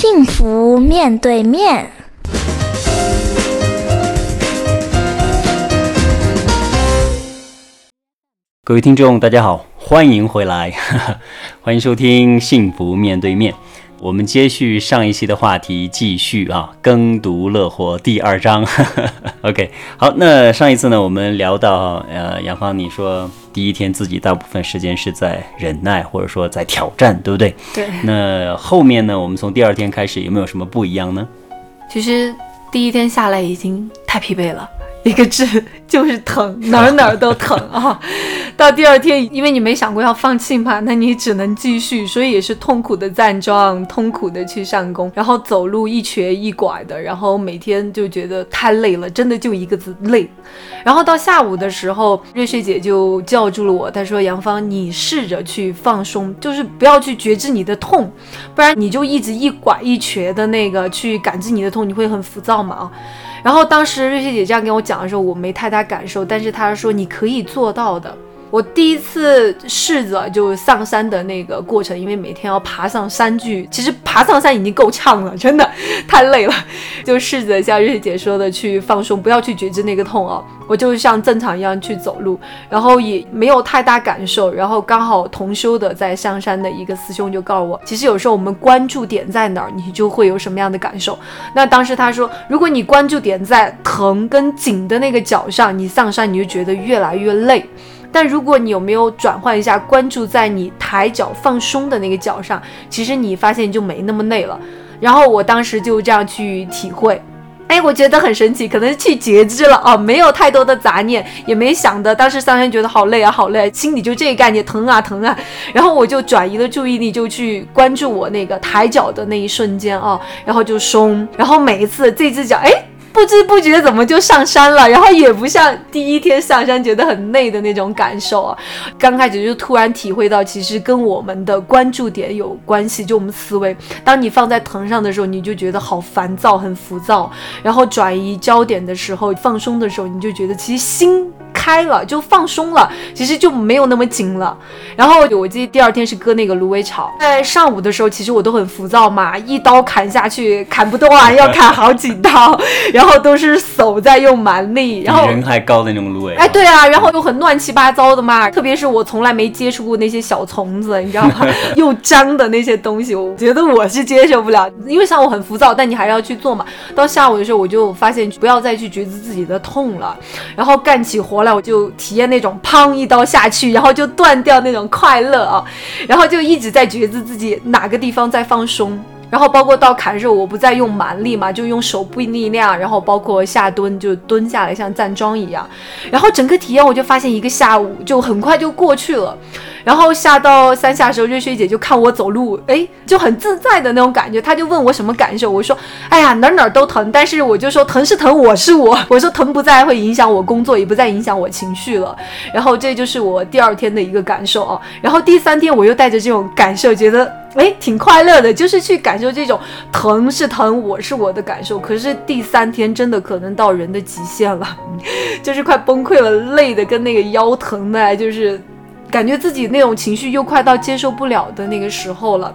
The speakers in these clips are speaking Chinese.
幸福面对面。各位听众，大家好，欢迎回来，欢迎收听《幸福面对面》。我们接续上一期的话题，继续啊，耕读乐活第二章。OK，好，那上一次呢，我们聊到呃，杨芳，你说第一天自己大部分时间是在忍耐，或者说在挑战，对不对？对。那后面呢，我们从第二天开始有没有什么不一样呢？其实第一天下来已经太疲惫了。一个字就是疼，哪儿哪儿都疼啊！到第二天，因为你没想过要放弃嘛，那你只能继续，所以也是痛苦的站桩，痛苦的去上工，然后走路一瘸一拐的，然后每天就觉得太累了，真的就一个字累。然后到下午的时候，瑞雪姐就叫住了我，她说：“杨芳，你试着去放松，就是不要去觉知你的痛，不然你就一直一拐一瘸的那个去感知你的痛，你会很浮躁嘛啊。”然后当时瑞雪姐这样跟我讲的时候，我没太大感受，但是她说你可以做到的。我第一次试着就上山的那个过程，因为每天要爬上山去，其实爬上山已经够呛了，真的太累了。就试着像瑞姐说的去放松，不要去觉知那个痛哦。我就像正常一样去走路，然后也没有太大感受。然后刚好同修的在上山的一个师兄就告诉我，其实有时候我们关注点在哪儿，你就会有什么样的感受。那当时他说，如果你关注点在疼跟紧的那个脚上，你上山你就觉得越来越累。但如果你有没有转换一下，关注在你抬脚放松的那个脚上，其实你发现就没那么累了。然后我当时就这样去体会，哎，我觉得很神奇，可能去截肢了啊，没有太多的杂念，也没想的，当时上山觉得好累啊，好累，心里就这个概念，疼啊疼啊。然后我就转移了注意力，就去关注我那个抬脚的那一瞬间啊，然后就松，然后每一次这只脚，哎。不知不觉怎么就上山了，然后也不像第一天上山觉得很累的那种感受啊。刚开始就突然体会到，其实跟我们的关注点有关系，就我们思维。当你放在藤上的时候，你就觉得好烦躁、很浮躁；然后转移焦点的时候、放松的时候，你就觉得其实心。开了就放松了，其实就没有那么紧了。然后我记得第二天是割那个芦苇草，在上午的时候，其实我都很浮躁嘛，一刀砍下去砍不断，要砍好几刀，然后都是手在用蛮力，然后人还高的那种芦苇。哎，对啊，然后又很乱七八糟的嘛，特别是我从来没接触过那些小虫子，你知道吗？又脏的那些东西，我觉得我是接受不了，因为上午很浮躁，但你还是要去做嘛。到下午的时候，我就发现不要再去觉知自己的痛了，然后干起活。后我就体验那种砰一刀下去，然后就断掉那种快乐啊，然后就一直在觉知自己哪个地方在放松，然后包括到砍肉，我不再用蛮力嘛，就用手部力量，然后包括下蹲就蹲下来像站桩一样，然后整个体验我就发现一个下午就很快就过去了。然后下到三下的时候，瑞雪姐就看我走路，哎，就很自在的那种感觉。她就问我什么感受，我说，哎呀，哪哪都疼，但是我就说疼是疼，我是我，我说疼不再会影响我工作，也不再影响我情绪了。然后这就是我第二天的一个感受啊。然后第三天我又带着这种感受，觉得哎挺快乐的，就是去感受这种疼是疼，我是我的感受。可是第三天真的可能到人的极限了，就是快崩溃了，累的跟那个腰疼的，就是。感觉自己那种情绪又快到接受不了的那个时候了，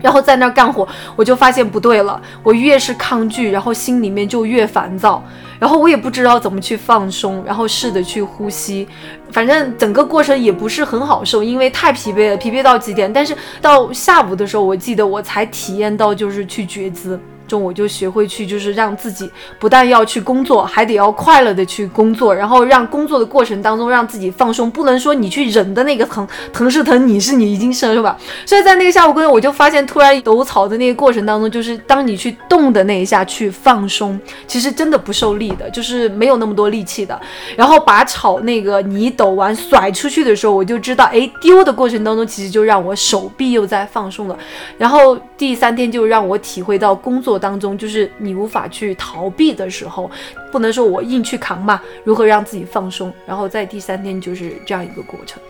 然后在那儿干活，我就发现不对了。我越是抗拒，然后心里面就越烦躁，然后我也不知道怎么去放松，然后试着去呼吸，反正整个过程也不是很好受，因为太疲惫了，疲惫到极点。但是到下午的时候，我记得我才体验到就是去觉知。中我就学会去，就是让自己不但要去工作，还得要快乐的去工作，然后让工作的过程当中让自己放松，不能说你去忍的那个疼，疼是疼，你是你已经生是吧？所以在那个下午工作，我就发现突然抖草的那个过程当中，就是当你去动的那一下去放松，其实真的不受力的，就是没有那么多力气的。然后把草那个你抖完甩出去的时候，我就知道，哎，丢的过程当中其实就让我手臂又在放松了。然后第三天就让我体会到工作。当中就是你无法去逃避的时候，不能说我硬去扛嘛。如何让自己放松？然后在第三天就是这样一个过程。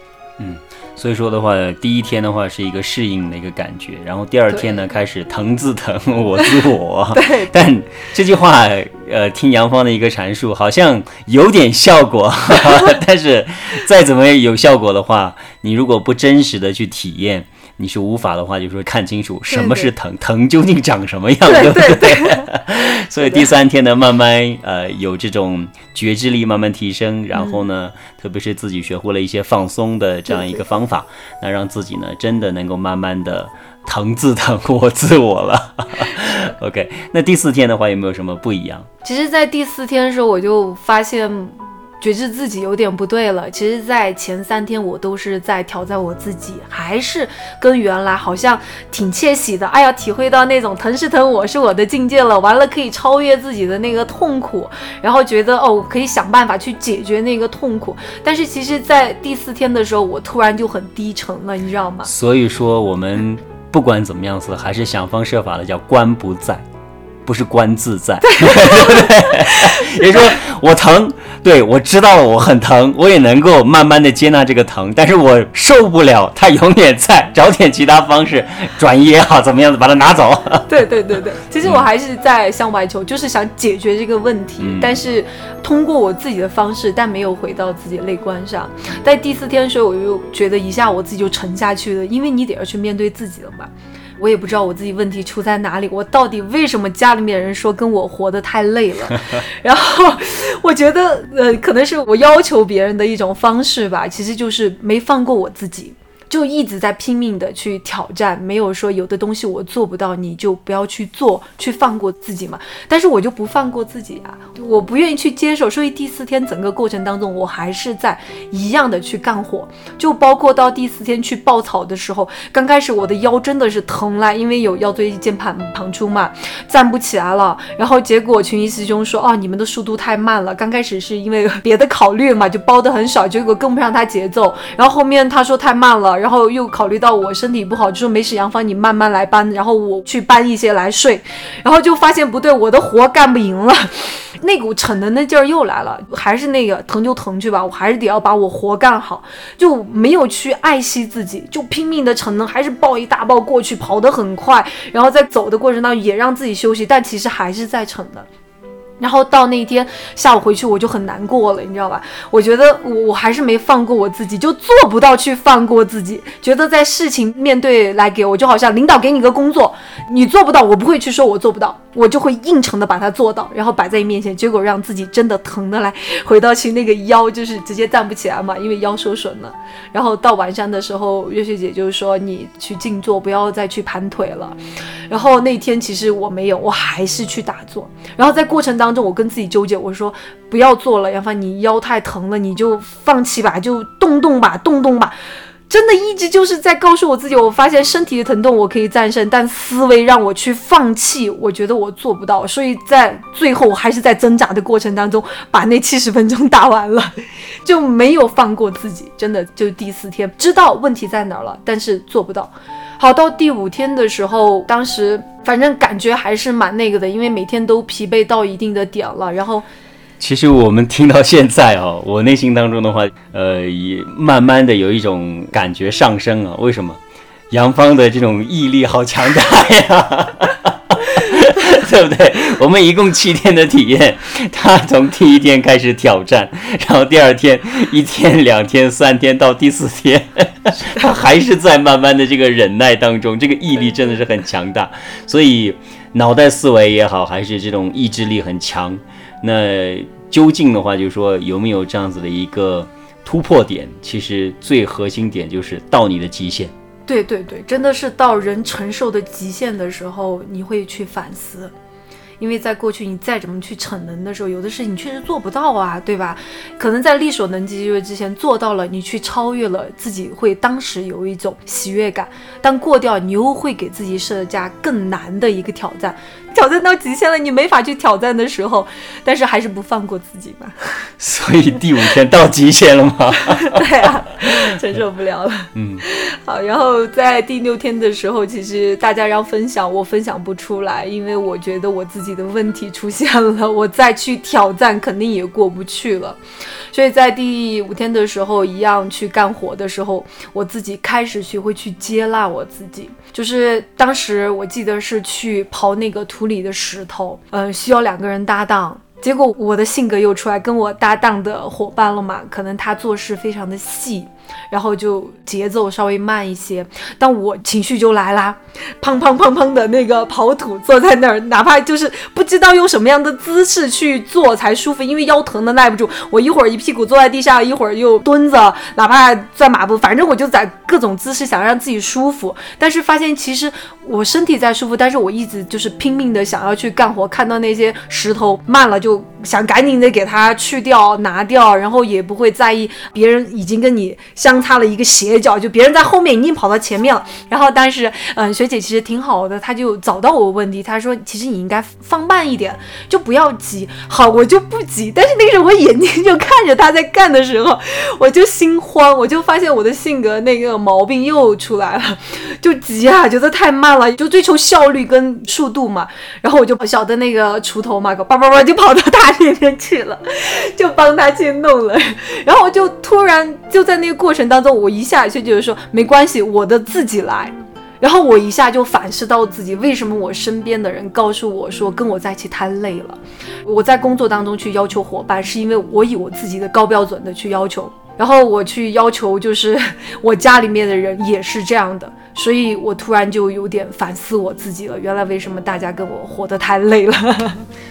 嗯，所以说的话，第一天的话是一个适应的一个感觉，然后第二天呢开始疼自疼，我自我。对。但这句话，呃，听杨芳的一个阐述，好像有点效果。但是再怎么有效果的话，你如果不真实的去体验。你是无法的话，就说看清楚什么是疼，疼究竟长什么样，对不对对，所以第三天呢，慢慢呃有这种觉知力慢慢提升，然后呢，特别是自己学会了一些放松的这样一个方法，那让自己呢真的能够慢慢的疼自疼我自我了。OK，那第四天的话有没有什么不一样？其实，在第四天的时候，我就发现觉知自己有点不对了。其实，在前三天我都是在挑战我自己，还是跟原来好像挺窃喜的。哎呀，体会到那种疼是疼，我是我的境界了。完了，可以超越自己的那个痛苦，然后觉得哦，可以想办法去解决那个痛苦。但是，其实，在第四天的时候，我突然就很低沉了，你知道吗？所以说我们不管怎么样子，还是想方设法的叫观不在。不是观自在，对不对？也就是说，我疼，对我知道了，我很疼，我也能够慢慢的接纳这个疼，但是我受不了，它永远在，找点其他方式转移也好，怎么样子把它拿走。对对对对，其实我还是在向外求，就是想解决这个问题，嗯但是通过我自己的方式，但没有回到自己的内观上。在第四天的时候，我就觉得一下我自己就沉下去了，因为你得要去面对自己了嘛。我也不知道我自己问题出在哪里，我到底为什么家里面人说跟我活得太累了？然后我觉得，呃，可能是我要求别人的一种方式吧，其实就是没放过我自己。就一直在拼命的去挑战，没有说有的东西我做不到，你就不要去做，去放过自己嘛。但是我就不放过自己啊，我不愿意去接受。所以第四天整个过程当中，我还是在一样的去干活，就包括到第四天去爆草的时候，刚开始我的腰真的是疼了，因为有腰椎间盘旁出嘛，站不起来了。然后结果群医师兄说，哦，你们的速度太慢了。刚开始是因为别的考虑嘛，就包的很少，结果跟不上他节奏。然后后面他说太慢了。然后又考虑到我身体不好，就说没事，杨芳你慢慢来搬，然后我去搬一些来睡，然后就发现不对，我的活干不赢了，那股逞能的劲儿又来了，还是那个疼就疼去吧，我还是得要把我活干好，就没有去爱惜自己，就拼命的逞能，还是抱一大抱过去，跑得很快，然后在走的过程当中也让自己休息，但其实还是在逞的。然后到那一天下午回去，我就很难过了，你知道吧？我觉得我我还是没放过我自己，就做不到去放过自己。觉得在事情面对来给我，就好像领导给你个工作，你做不到，我不会去说我做不到，我就会硬撑的把它做到，然后摆在你面前，结果让自己真的疼的来，回到去那个腰就是直接站不起来嘛，因为腰受损了。然后到晚上的时候，月雪姐就是说你去静坐，不要再去盘腿了。然后那天其实我没有，我还是去打坐。然后在过程当中当中，我跟自己纠结，我说不要做了，杨帆，你腰太疼了，你就放弃吧，就动动吧，动动吧。真的一直就是在告诉我自己，我发现身体的疼痛我可以战胜，但思维让我去放弃，我觉得我做不到。所以在最后，我还是在挣扎的过程当中把那七十分钟打完了，就没有放过自己。真的，就第四天知道问题在哪儿了，但是做不到。好，到第五天的时候，当时反正感觉还是蛮那个的，因为每天都疲惫到一定的点了，然后。其实我们听到现在哦，我内心当中的话，呃，也慢慢的有一种感觉上升啊。为什么？杨芳的这种毅力好强大呀，对不对？我们一共七天的体验，他从第一天开始挑战，然后第二天、一天、两天、三天到第四天，他还是在慢慢的这个忍耐当中，这个毅力真的是很强大。所以脑袋思维也好，还是这种意志力很强。那究竟的话，就是说有没有这样子的一个突破点？其实最核心点就是到你的极限。对对对，真的是到人承受的极限的时候，你会去反思。因为在过去，你再怎么去逞能的时候，有的事情你确实做不到啊，对吧？可能在力所能及之前做到了，你去超越了，自己会当时有一种喜悦感。但过掉，你又会给自己设加更难的一个挑战，挑战到极限了，你没法去挑战的时候，但是还是不放过自己嘛。所以第五天到极限了吗？对啊，承受不了了。嗯，好，然后在第六天的时候，其实大家要分享，我分享不出来，因为我觉得我自己自己的问题出现了，我再去挑战肯定也过不去了。所以在第五天的时候，一样去干活的时候，我自己开始学会去接纳我自己。就是当时我记得是去刨那个土里的石头，嗯、需要两个人搭档。结果我的性格又出来，跟我搭档的伙伴了嘛，可能他做事非常的细，然后就节奏稍微慢一些，但我情绪就来啦，砰砰砰砰的那个跑土，坐在那儿，哪怕就是不知道用什么样的姿势去做才舒服，因为腰疼的耐不住，我一会儿一屁股坐在地上，一会儿又蹲着，哪怕转马步，反正我就在各种姿势想让自己舒服，但是发现其实我身体在舒服，但是我一直就是拼命的想要去干活，看到那些石头慢了就想赶紧的给它去掉拿掉，然后也不会在意别人已经跟你相差了一个斜角，就别人在后面已经跑到前面了。然后当时嗯学姐其实挺好的，她就找到我问题，她说其实你应该放慢一点，就不要急。好，我就不急，但是那个时候我眼睛就看着她在干的时候，我就心慌，我就发现我的性格那个毛病又出来了，就急啊，觉得太慢了，就追求效率跟速度嘛。然后我就小的那个锄头嘛，叭叭叭就跑到他那边去了，就帮他去弄了。然后我就突然就在那个过程当中，我一下就觉得说没关系，我的自己来。然后我一下就反思到自己，为什么我身边的人告诉我说跟我在一起太累了。我在工作当中去要求伙伴，是因为我以我自己的高标准的去要求。然后我去要求，就是 我家里面的人也是这样的，所以我突然就有点反思我自己了。原来为什么大家跟我活得太累了？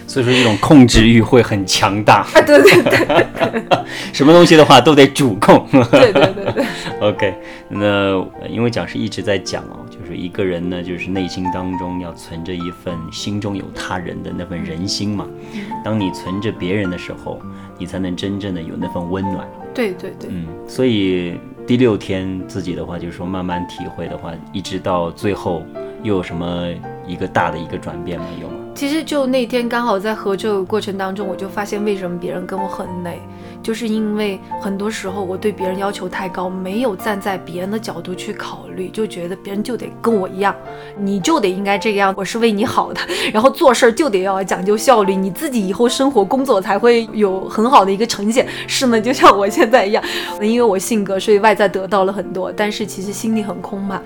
所以说这种控制欲会很强大。啊，对对对，什么东西的话都得主控。对对对对。OK，那因为讲师一直在讲哦，就是一个人呢，就是内心当中要存着一份心中有他人的那份人心嘛。当你存着别人的时候，你才能真正的有那份温暖。对对对，嗯，所以第六天自己的话，就是说慢慢体会的话，一直到最后又有什么一个大的一个转变没有吗？其实就那天刚好在合作过程当中，我就发现为什么别人跟我很累。就是因为很多时候我对别人要求太高，没有站在别人的角度去考虑，就觉得别人就得跟我一样，你就得应该这个样，我是为你好的，然后做事儿就得要讲究效率，你自己以后生活工作才会有很好的一个呈现。是呢，就像我现在一样，因为我性格，所以外在得到了很多，但是其实心里很空嘛。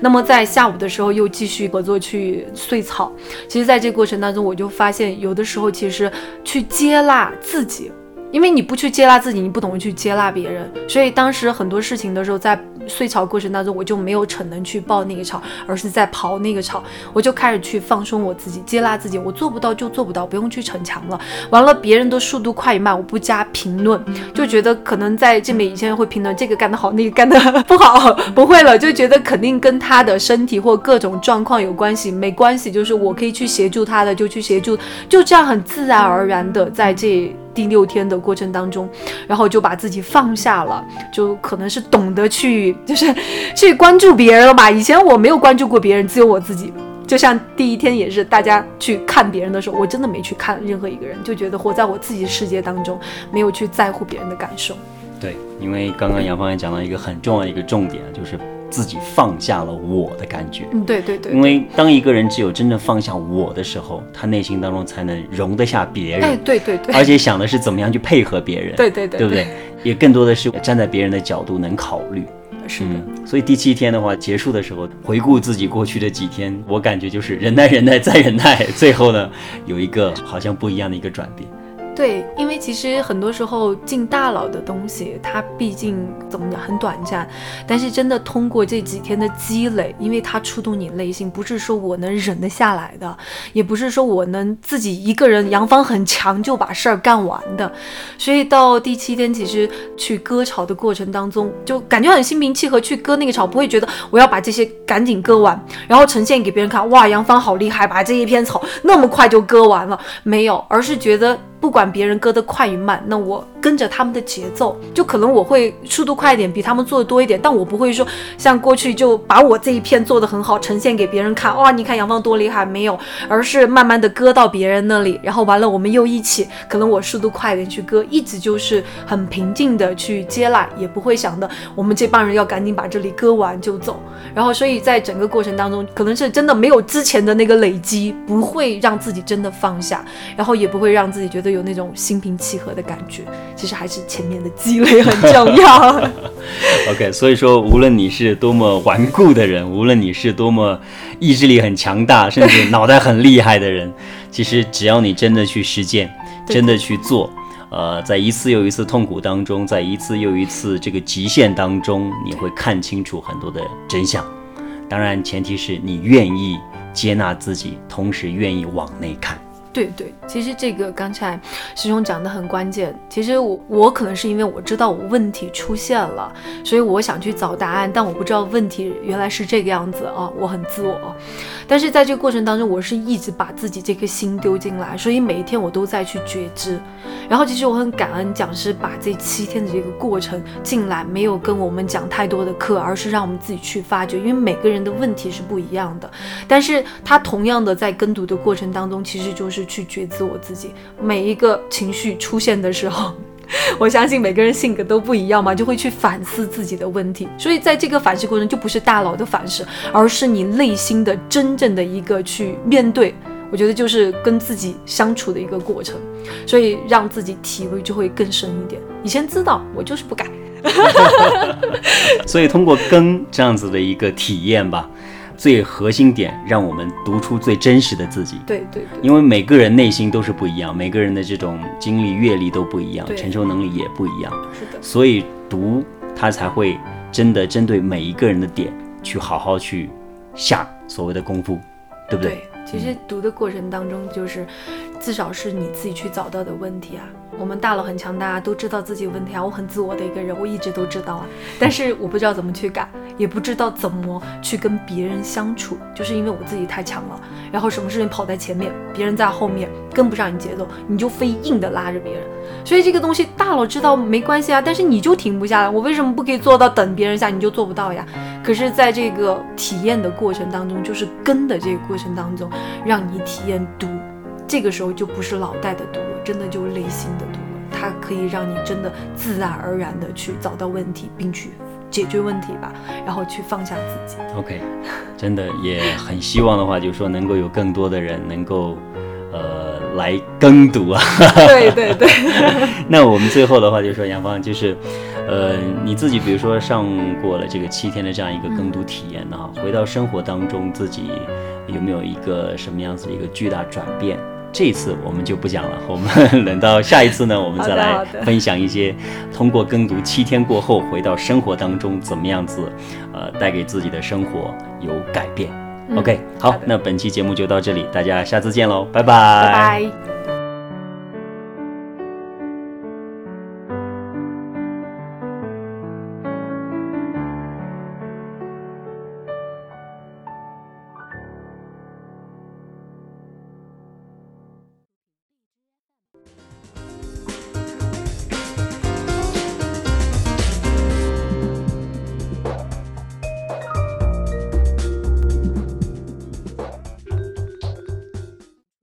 那么在下午的时候又继续合作去碎草，其实在这个过程当中，我就发现有的时候其实去接纳自己。因为你不去接纳自己，你不懂得去接纳别人，所以当时很多事情的时候，在碎草过程当中，我就没有逞能去抱那个草，而是在刨那个草。我就开始去放松我自己，接纳自己，我做不到就做不到，不用去逞强了。完了，别人的速度快与慢，我不加评论，就觉得可能在这面以前会评论这个干得好，那个干得不好，不会了，就觉得肯定跟他的身体或各种状况有关系，没关系，就是我可以去协助他的就去协助，就这样很自然而然的在这。第六天的过程当中，然后就把自己放下了，就可能是懂得去，就是去关注别人了吧。以前我没有关注过别人，只有我自己。就像第一天也是，大家去看别人的时候，我真的没去看任何一个人，就觉得活在我自己世界当中，没有去在乎别人的感受。对，因为刚刚杨芳也讲到一个很重要的一个重点，就是。自己放下了我的感觉，嗯，对对对，因为当一个人只有真正放下我的时候，他内心当中才能容得下别人，哎，对对对，而且想的是怎么样去配合别人，对对对，对。不对？也更多的是站在别人的角度能考虑，是的。所以第七天的话结束的时候，回顾自己过去的几天，我感觉就是忍耐、忍耐再忍耐，最后呢有一个好像不一样的一个转变。对，因为其实很多时候进大脑的东西，它毕竟怎么讲很短暂，但是真的通过这几天的积累，因为它触动你内心，不是说我能忍得下来的，也不是说我能自己一个人杨芳很强就把事儿干完的，所以到第七天，其实去割草的过程当中，就感觉很心平气和去割那个草，不会觉得我要把这些赶紧割完，然后呈现给别人看，哇，杨芳好厉害，把这一片草那么快就割完了，没有，而是觉得。不管别人割得快与慢，那我跟着他们的节奏，就可能我会速度快一点，比他们做的多一点，但我不会说像过去就把我这一片做得很好，呈现给别人看。哇，你看杨芳多厉害，没有，而是慢慢的割到别人那里，然后完了我们又一起，可能我速度快一点去割，一直就是很平静的去接纳，也不会想的我们这帮人要赶紧把这里割完就走。然后所以在整个过程当中，可能是真的没有之前的那个累积，不会让自己真的放下，然后也不会让自己觉得。有那种心平气和的感觉，其实还是前面的积累很重要。OK，所以说，无论你是多么顽固的人，无论你是多么意志力很强大，甚至脑袋很厉害的人，其实只要你真的去实践，真的去做，呃，在一次又一次痛苦当中，在一次又一次这个极限当中，你会看清楚很多的真相。当然，前提是你愿意接纳自己，同时愿意往内看。对对，其实这个刚才师兄讲的很关键。其实我我可能是因为我知道我问题出现了，所以我想去找答案，但我不知道问题原来是这个样子啊，我很自我。但是在这个过程当中，我是一直把自己这颗心丢进来，所以每一天我都在去觉知。然后其实我很感恩讲师把这七天的这个过程进来，没有跟我们讲太多的课，而是让我们自己去发掘，因为每个人的问题是不一样的。但是他同样的在跟读的过程当中，其实就是去觉知我自己每一个情绪出现的时候。我相信每个人性格都不一样嘛，就会去反思自己的问题。所以在这个反思过程，就不是大脑的反思，而是你内心的真正的一个去面对。我觉得就是跟自己相处的一个过程，所以让自己体会就会更深一点。以前知道，我就是不改。所以通过更这样子的一个体验吧。最核心点，让我们读出最真实的自己。对对对，因为每个人内心都是不一样，每个人的这种经历、阅历都不一样，承受能力也不一样。是的，所以读它才会真的针对每一个人的点去好好去下所谓的功夫，对不对？对，其实读的过程当中，就是至少是你自己去找到的问题啊。我们大佬很强大，都知道自己问题啊。我很自我的一个人，我一直都知道啊，但是我不知道怎么去改，也不知道怎么去跟别人相处，就是因为我自己太强了。然后什么事情跑在前面，别人在后面跟不上你节奏，你就非硬的拉着别人。所以这个东西大佬知道没关系啊，但是你就停不下来。我为什么不可以做到等别人下，你就做不到呀？可是在这个体验的过程当中，就是跟的这个过程当中，让你体验读，这个时候就不是脑袋的读。真的就是内心的读了，它可以让你真的自然而然的去找到问题，并去解决问题吧，然后去放下自己。OK，真的也很希望的话，就是说能够有更多的人能够，呃，来跟读啊。对对对。那我们最后的话就是说，杨芳就是，呃，你自己比如说上过了这个七天的这样一个跟读体验呢，回到生活当中，自己有没有一个什么样子的一个巨大转变？这一次我们就不讲了，我们 等到下一次呢，我们再来分享一些通过耕读七天过后回到生活当中怎么样子，呃，带给自己的生活有改变。OK，好，那本期节目就到这里，大家下次见喽，拜拜。拜拜。